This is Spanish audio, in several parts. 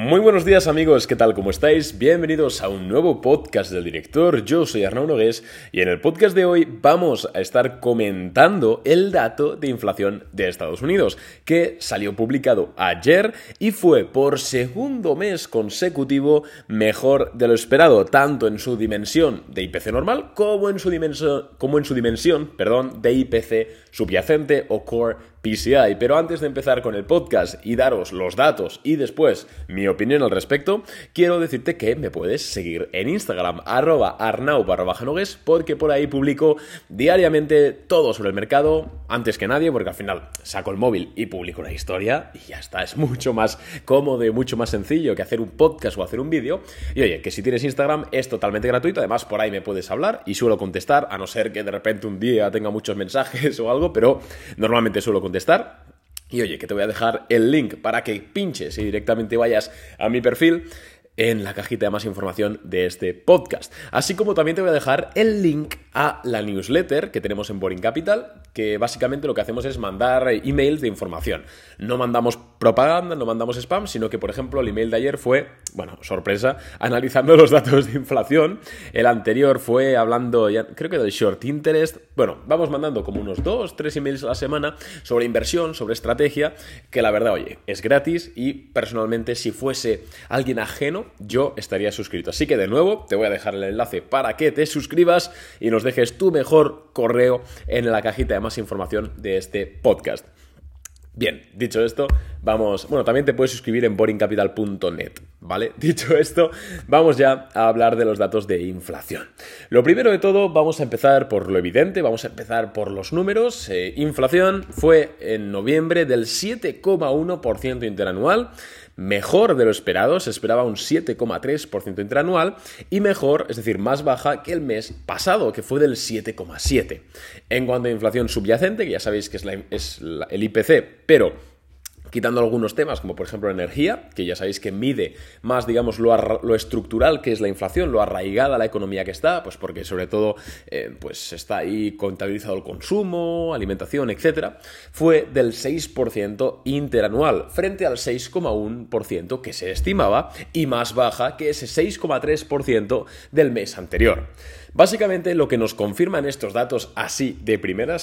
Muy buenos días amigos, ¿qué tal? ¿Cómo estáis? Bienvenidos a un nuevo podcast del director, yo soy Arnaud Nogués y en el podcast de hoy vamos a estar comentando el dato de inflación de Estados Unidos, que salió publicado ayer y fue por segundo mes consecutivo mejor de lo esperado, tanto en su dimensión de IPC normal como en su dimensión, como en su dimensión perdón, de IPC subyacente o core PCI. Pero antes de empezar con el podcast y daros los datos y después mi opinión al respecto, quiero decirte que me puedes seguir en Instagram, arroba arnau porque por ahí publico diariamente todo sobre el mercado, antes que nadie, porque al final saco el móvil y publico una historia y ya está. Es mucho más cómodo y mucho más sencillo que hacer un podcast o hacer un vídeo. Y oye, que si tienes Instagram es totalmente gratuito, además por ahí me puedes hablar y suelo contestar, a no ser que de repente un día tenga muchos mensajes o algo, pero normalmente suelo contestar. Y oye, que te voy a dejar el link para que pinches y directamente vayas a mi perfil en la cajita de más información de este podcast. Así como también te voy a dejar el link a la newsletter que tenemos en Boring Capital, que básicamente lo que hacemos es mandar emails de información. No mandamos propaganda, no mandamos spam, sino que, por ejemplo, el email de ayer fue, bueno, sorpresa, analizando los datos de inflación. El anterior fue hablando, ya, creo que del short interest. Bueno, vamos mandando como unos dos, tres emails a la semana sobre inversión, sobre estrategia, que la verdad, oye, es gratis y personalmente si fuese alguien ajeno, yo estaría suscrito. Así que de nuevo, te voy a dejar el enlace para que te suscribas y nos dejes tu mejor correo en la cajita de más información de este podcast. Bien, dicho esto, vamos. Bueno, también te puedes suscribir en boringcapital.net, ¿vale? Dicho esto, vamos ya a hablar de los datos de inflación. Lo primero de todo, vamos a empezar por lo evidente, vamos a empezar por los números. Eh, inflación fue en noviembre del 7,1% interanual mejor de lo esperado, se esperaba un 7,3% interanual y mejor, es decir, más baja que el mes pasado, que fue del 7,7%. En cuanto a inflación subyacente, que ya sabéis que es, es el IPC, pero quitando algunos temas, como por ejemplo energía, que ya sabéis que mide más, digamos, lo, estructural que es la inflación, lo arraigada la economía que está, pues porque sobre todo eh, pues está ahí contabilizado el consumo, alimentación, etcétera, fue del 6% interanual, frente al 6,1% que se estimaba y más baja que ese 6,3% del mes anterior. Básicamente lo que nos confirman estos datos así de primeras,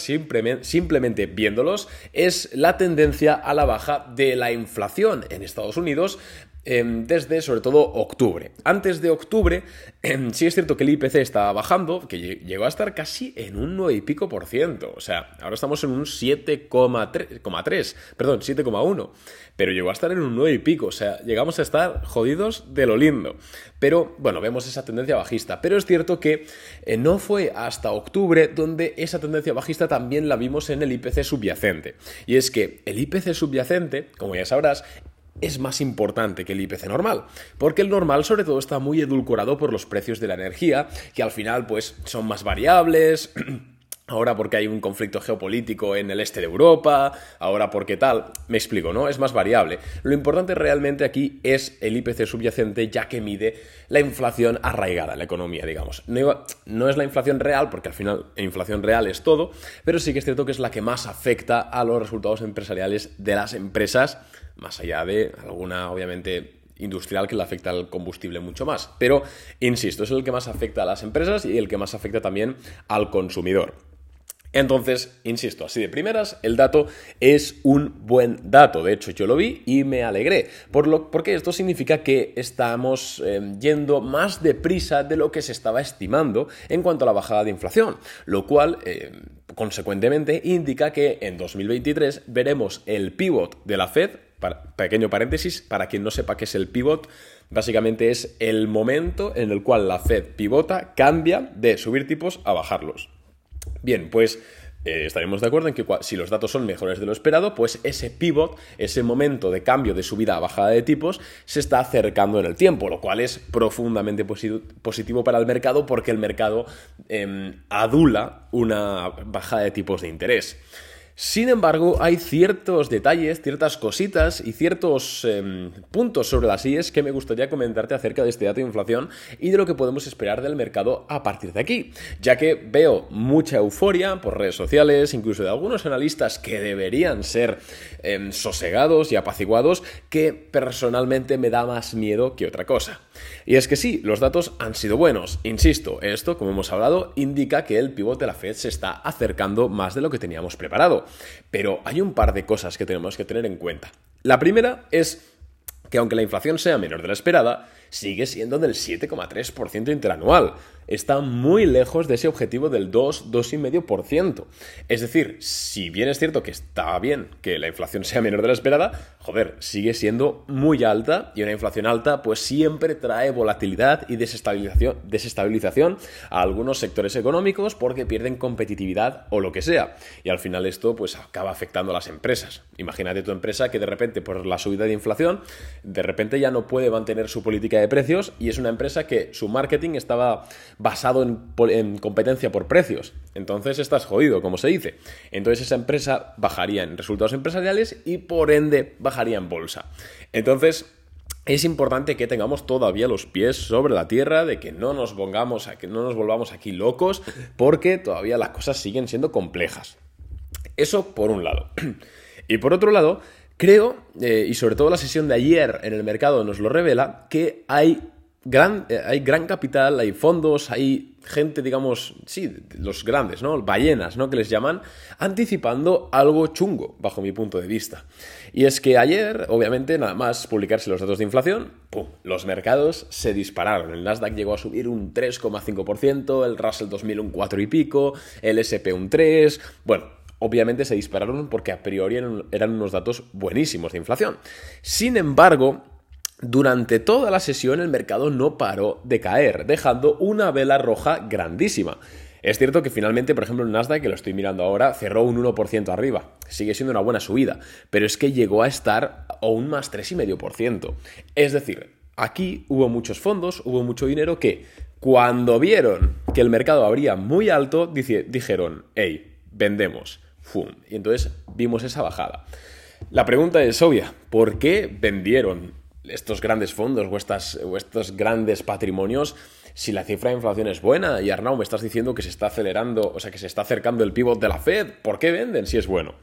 simplemente viéndolos, es la tendencia a la baja de la inflación en Estados Unidos desde sobre todo octubre. Antes de octubre, em, sí es cierto que el IPC estaba bajando, que llegó a estar casi en un 9 y pico por ciento. O sea, ahora estamos en un 7,3, perdón, 7,1 pero llegó a estar en un 9 y pico, o sea, llegamos a estar jodidos de lo lindo. Pero bueno, vemos esa tendencia bajista, pero es cierto que eh, no fue hasta octubre donde esa tendencia bajista también la vimos en el IPC subyacente. Y es que el IPC subyacente, como ya sabrás, es más importante que el IPC normal, porque el normal sobre todo está muy edulcorado por los precios de la energía, que al final pues son más variables, Ahora porque hay un conflicto geopolítico en el este de Europa, ahora porque tal, me explico, ¿no? Es más variable. Lo importante realmente aquí es el IPC subyacente, ya que mide la inflación arraigada en la economía, digamos. No, es la inflación real, porque al final la inflación real es todo, pero sí que es cierto que es la que más afecta a los resultados empresariales de las empresas, más allá de alguna, obviamente, industrial que le afecta al combustible mucho más. Pero, insisto, es el que más afecta a las empresas y el que más afecta también al consumidor. Entonces, insisto, así de primeras, el dato es un buen dato. De hecho, yo lo vi y me alegré. Por lo, porque esto significa que estamos em, yendo más deprisa de lo que se estaba estimando en cuanto a la bajada de inflación. Lo cual, em, consecuentemente, indica que en 2023 veremos el pivot de la Fed. Pequeño paréntesis, para quien no sepa qué es el pivot, básicamente es el momento en el cual la Fed pivota, cambia de subir tipos a bajarlos. Bien, pues eh, estaremos de acuerdo en que si los datos son mejores de lo esperado, pues ese pivot, ese momento de cambio de subida a bajada de tipos, se está acercando en el tiempo, lo cual es profundamente positivo para el mercado porque el mercado em, adula una bajada de tipos de interés. Sin embargo, hay ciertos detalles, ciertas cositas y ciertos em, puntos sobre las IES que me gustaría comentarte acerca de este dato de inflación y de lo que podemos esperar del mercado a partir de aquí, ya que veo mucha euforia por redes sociales, incluso de algunos analistas que deberían ser em, sosegados y apaciguados, que personalmente me da más miedo que otra cosa. Y es que sí, los datos han sido buenos. Insisto, esto, como hemos hablado, indica que el pivote de la Fed se está acercando más de lo que teníamos preparado. Pero hay un par de cosas que tenemos que tener en cuenta. La primera es que aunque la inflación sea menor de la esperada, sigue siendo del 7,3% interanual. Está muy lejos de ese objetivo del 2, 2,5%. Es decir, si bien es cierto que está bien que la inflación sea menor de la esperada, joder, sigue siendo muy alta y una inflación alta pues siempre trae volatilidad y desestabilización, desestabilización a algunos sectores económicos porque pierden competitividad o lo que sea. Y al final esto pues acaba afectando a las empresas. Imagínate tu empresa que de repente por la subida de inflación, de repente ya no puede mantener su política de precios y es una empresa que su marketing estaba basado en, competencia por precios. Entonces estás jodido, como se dice. Entonces esa empresa bajaría en resultados empresariales y por ende bajaría en bolsa. Entonces es importante que tengamos todavía los pies sobre la tierra, de que no nos pongamos a que no nos volvamos aquí locos, porque todavía las cosas siguen siendo complejas. Eso por un lado. Y por otro lado, creo, eh, y sobre todo la sesión de ayer en el mercado nos lo revela, que hay eh, hay gran capital, hay fondos, hay gente, digamos, sí, los grandes, ¿no? Ballenas, ¿no? Que les llaman, anticipando algo chungo, bajo mi punto de vista. Y es que ayer, obviamente, nada más publicarse los datos de inflación, ¡pum! Los mercados se dispararon. El Nasdaq llegó a subir un 3,5%, el Russell 2000 un 4 y pico, el SP un 3, bueno, obviamente se dispararon porque a priori eran unos datos buenísimos de inflación. Sin embargo, durante toda la sesión el mercado no paró de caer, dejando una vela roja grandísima. Es cierto que finalmente, por ejemplo, el Nasdaq, que lo estoy mirando ahora, cerró un 1% arriba. Sigue siendo una buena subida, pero es que llegó a estar a un más 3,5%. Es decir, aquí hubo muchos fondos, hubo mucho dinero que cuando vieron que el mercado abría muy alto, dijeron, hey, vendemos. ¡Fum! Y entonces vimos esa bajada. La pregunta es obvia, ¿por qué vendieron estos grandes fondos o, estos grandes patrimonios si la cifra de inflación es buena y Arnau me estás diciendo que se está acelerando, o sea, que se está acercando el pivot de la Fed, ¿por qué venden si es bueno?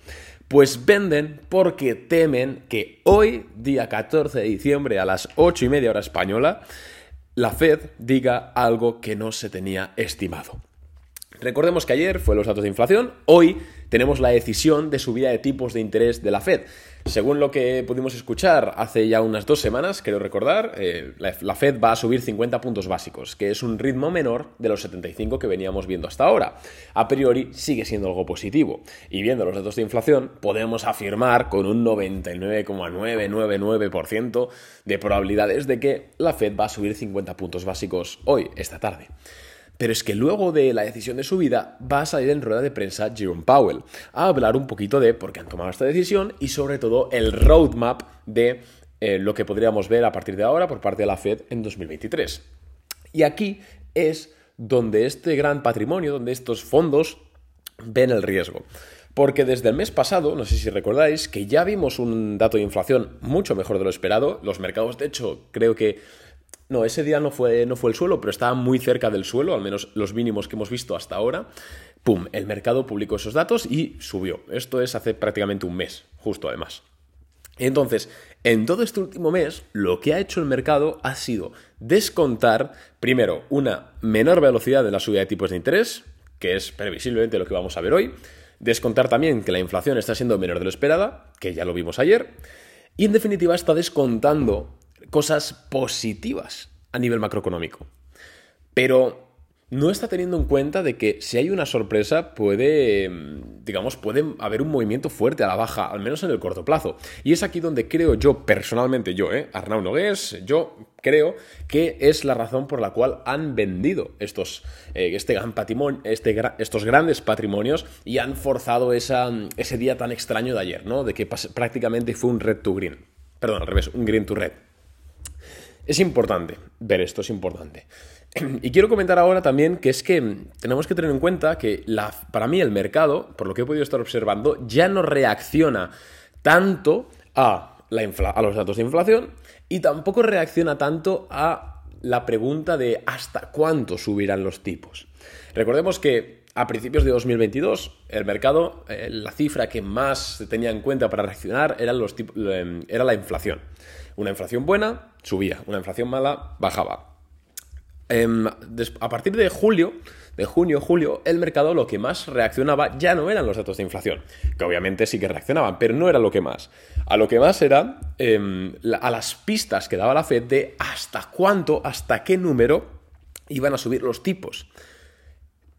Pues venden porque temen que hoy, día 14 de diciembre a las 8 y media hora española, la Fed diga algo que no se tenía estimado. Recordemos que ayer fue los datos de inflación, hoy tenemos la decisión de subida de tipos de interés de la Fed. Según lo que pudimos escuchar hace ya unas dos semanas, quiero recordar, eh, la, Fed va a subir 50 puntos básicos, que es un ritmo menor de los 75 que veníamos viendo hasta ahora. A priori sigue siendo algo positivo. Y viendo los datos de inflación, podemos afirmar con un 99,999% de probabilidades de que la Fed va a subir 50 puntos básicos hoy, esta tarde. Pero es que luego de la decisión de subida va a salir en rueda de prensa Jerome Powell a hablar un poquito de por qué han tomado esta decisión y sobre todo el roadmap de eh, lo que podríamos ver a partir de ahora por parte de la Fed en 2023. Y aquí es donde este gran patrimonio, donde estos fondos ven el riesgo. Porque desde el mes pasado, no sé si recordáis, que ya vimos un dato de inflación mucho mejor de lo esperado. Los mercados, de hecho, creo que no, ese día no fue, no fue el suelo, pero estaba muy cerca del suelo, al menos los mínimos que hemos visto hasta ahora. ¡Pum! El mercado publicó esos datos y subió. Esto es hace prácticamente un mes, justo además. Entonces, en todo este último mes, lo que ha hecho el mercado ha sido descontar, primero, una menor velocidad de la subida de tipos de interés, que es previsiblemente lo que vamos a ver hoy, descontar también que la inflación está siendo menor de lo esperada, que ya lo vimos ayer, y en definitiva está descontando cosas positivas a nivel macroeconómico. Pero no está teniendo en cuenta de que si hay una sorpresa puede, digamos, puede haber un movimiento fuerte a la baja, al menos en el corto plazo. Y es aquí donde creo yo, personalmente yo, ¿eh? Arnau Nogués, yo creo que es la razón por la cual han vendido estos, eh, este gran patrimonio, este, estos grandes patrimonios y han forzado ese día tan extraño de ayer, ¿no? De que prácticamente fue un red to green. Perdón, al revés, un green to red. Es importante ver esto, es importante. Y quiero comentar ahora también que es que tenemos que tener en cuenta que para mí el mercado, por lo que he podido estar observando, ya no reacciona tanto a, la a los datos de inflación y tampoco reacciona tanto a la pregunta de hasta cuánto subirán los tipos. Recordemos que a principios de 2022 el mercado, eh, la cifra que más se tenía en cuenta para reaccionar era, los era la inflación. Una inflación buena subía, una inflación mala bajaba. Em, a partir de julio, de junio, julio, el mercado lo que más reaccionaba ya no eran los datos de inflación, que obviamente sí que reaccionaban, pero no era lo que más. A lo que más era em, a las pistas que daba la Fed de hasta cuánto, hasta qué número iban a subir los tipos.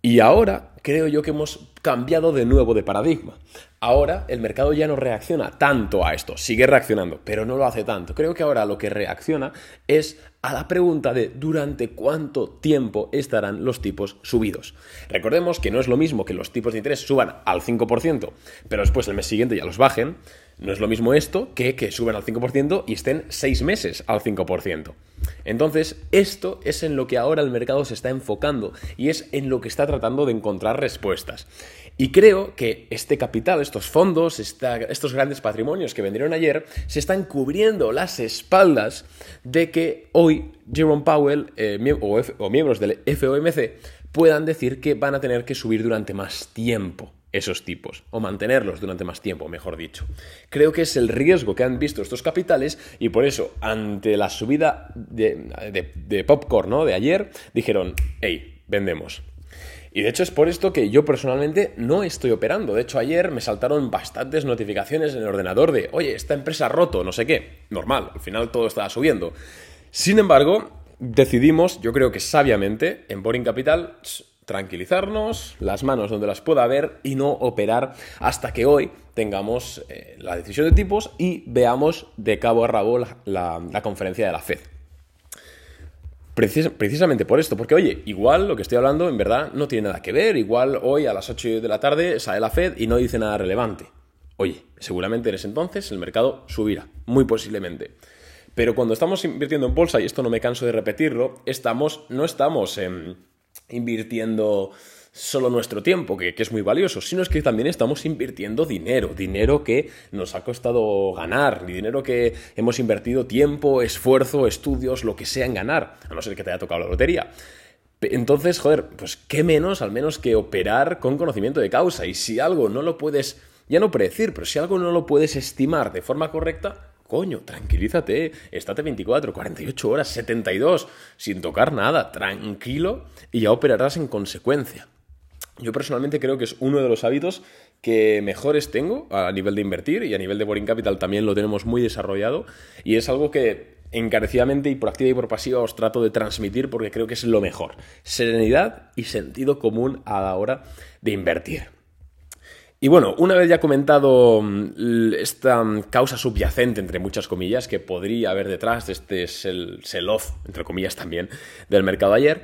Y ahora creo yo que hemos cambiado de nuevo de paradigma. Ahora el mercado ya no reacciona tanto a esto, sigue reaccionando, pero no lo hace tanto. Creo que ahora lo que reacciona es a la pregunta de durante cuánto tiempo estarán los tipos subidos. Recordemos que no es lo mismo que los tipos de interés suban al 5%, pero después el mes siguiente ya los bajen. No es lo mismo esto que que suban al 5% y estén seis meses al 5%. Entonces, esto es en lo que ahora el mercado se está enfocando y es en lo que está tratando de encontrar respuestas. Y creo que este capital, estos fondos, estos grandes patrimonios que vendieron ayer, se están cubriendo las espaldas de que hoy Jerome Powell eh, o, miembros del FOMC puedan decir que van a tener que subir durante más tiempo esos tipos, o mantenerlos durante más tiempo, mejor dicho. Creo que es el riesgo que han visto estos capitales y por eso, ante la subida de, popcorn de ayer, dijeron, hey, vendemos. Y de hecho es por esto que yo personalmente no estoy operando. De hecho, ayer me saltaron bastantes notificaciones en el ordenador de, oye, esta empresa ha roto, no sé qué. Normal, al final todo estaba subiendo. Sin embargo, decidimos, yo creo que sabiamente, en Boring Capital, tranquilizarnos, las manos donde las pueda ver y no operar hasta que hoy tengamos eh, la decisión de tipos y veamos de cabo a rabo la, conferencia de la Fed. Precisamente por esto, porque oye, igual lo que estoy hablando en verdad no tiene nada que ver, igual hoy a las 8 de la tarde sale la Fed y no dice nada relevante. Oye, seguramente en ese entonces el mercado subirá, muy posiblemente. Pero cuando estamos invirtiendo en bolsa, y esto no me canso de repetirlo, estamos, no estamos en invirtiendo solo nuestro tiempo, que, es muy valioso, sino es que también estamos invirtiendo dinero, dinero que nos ha costado ganar, dinero que hemos invertido tiempo, esfuerzo, estudios, lo que sea en ganar, a no ser que te haya tocado la lotería. Entonces, joder, pues qué menos al menos que operar con conocimiento de causa. Y si algo no lo puedes, ya no predecir, pero si algo no lo puedes estimar de forma correcta, Coño, tranquilízate, estate 24, 48 horas, 72, sin tocar nada, tranquilo y ya operarás en consecuencia. Yo personalmente creo que es uno de los hábitos que mejores tengo a nivel de invertir y a nivel de Boring Capital también lo tenemos muy desarrollado y es algo que encarecidamente y por activa y por pasiva os trato de transmitir porque creo que es lo mejor. Serenidad y sentido común a la hora de invertir. Y bueno, una vez ya comentado mm, esta mm, causa subyacente, entre muchas comillas, que podría haber detrás de este sell-off, entre comillas también, del mercado ayer,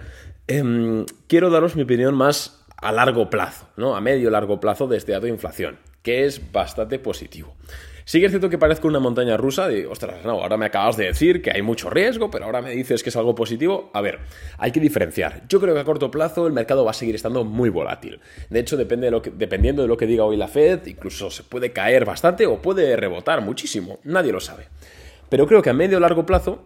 em, quiero daros mi opinión más a largo plazo, ¿no? A medio largo plazo de este dato de inflación, que es bastante positivo. Sí que es cierto que parezco una montaña rusa de, ostras, no, ahora me acabas de decir que hay mucho riesgo, pero ahora me dices que es algo positivo. A ver, hay que diferenciar. Yo creo que a corto plazo el mercado va a seguir estando muy volátil. De hecho, depende dependiendo de lo que diga hoy la Fed, incluso se puede caer bastante o puede rebotar muchísimo. Nadie lo sabe. Pero creo que a medio largo plazo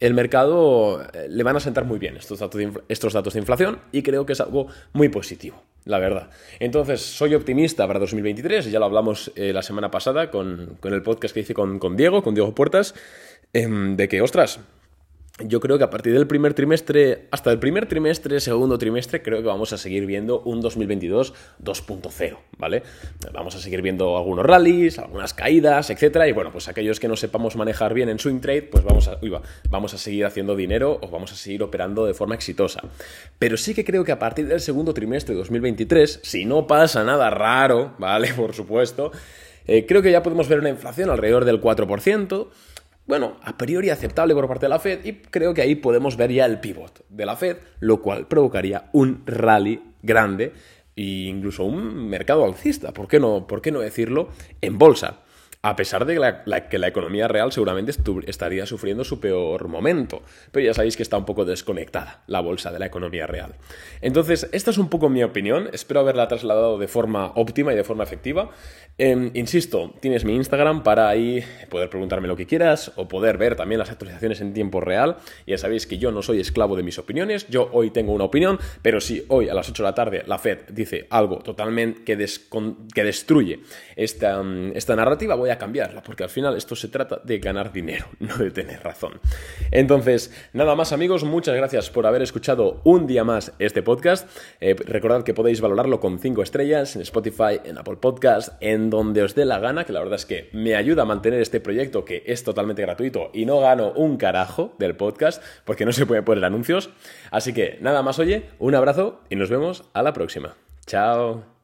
el mercado eh, le van a sentar muy bien estos datos, de estos datos de inflación y creo que es algo muy positivo, la verdad. Entonces, soy optimista para 2023, ya lo hablamos eh, la semana pasada con, el podcast que hice con, con Diego, con Diego Puertas, em, de que, ostras, yo creo que a partir del primer trimestre, hasta el primer trimestre, segundo trimestre, creo que vamos a seguir viendo un 2022 2.0, ¿vale? Vamos a seguir viendo algunos rallies, algunas caídas, etcétera, y bueno, pues aquellos que no sepamos manejar bien en swing trade, pues vamos a, vamos a seguir haciendo dinero o vamos a seguir operando de forma exitosa. Pero sí que creo que a partir del segundo trimestre de 2023, si no pasa nada raro, ¿vale? Por supuesto, eh, creo que ya podemos ver una inflación alrededor del 4%, bueno, a priori aceptable por parte de la Fed y creo que ahí podemos ver ya el pivot de la Fed, lo cual provocaría un rally grande e incluso un mercado alcista, ¿por qué no, por qué no decirlo? En bolsa. A pesar de que la economía real seguramente estaría sufriendo su peor momento. Pero ya sabéis que está un poco desconectada la bolsa de la economía real. Entonces, esta es un poco mi opinión. Espero haberla trasladado de forma óptima y de forma efectiva. Em, insisto, tienes mi Instagram para ahí poder preguntarme lo que quieras o poder ver también las actualizaciones en tiempo real. Ya sabéis que yo no soy esclavo de mis opiniones. Yo hoy tengo una opinión, pero si hoy a las 8 de la tarde la Fed dice algo totalmente que, que destruye esta, esta narrativa, a cambiarla, porque al final esto se trata de ganar dinero, no de tener razón. Entonces, nada más amigos, muchas gracias por haber escuchado un día más este podcast. Eh, recordad que podéis valorarlo con 5 estrellas en Spotify, en Apple Podcast, en donde os dé la gana, que la verdad es que me ayuda a mantener este proyecto que es totalmente gratuito y no gano un carajo del podcast, porque no se puede poner anuncios. Así que nada más, oye, un abrazo y nos vemos a la próxima. Chao.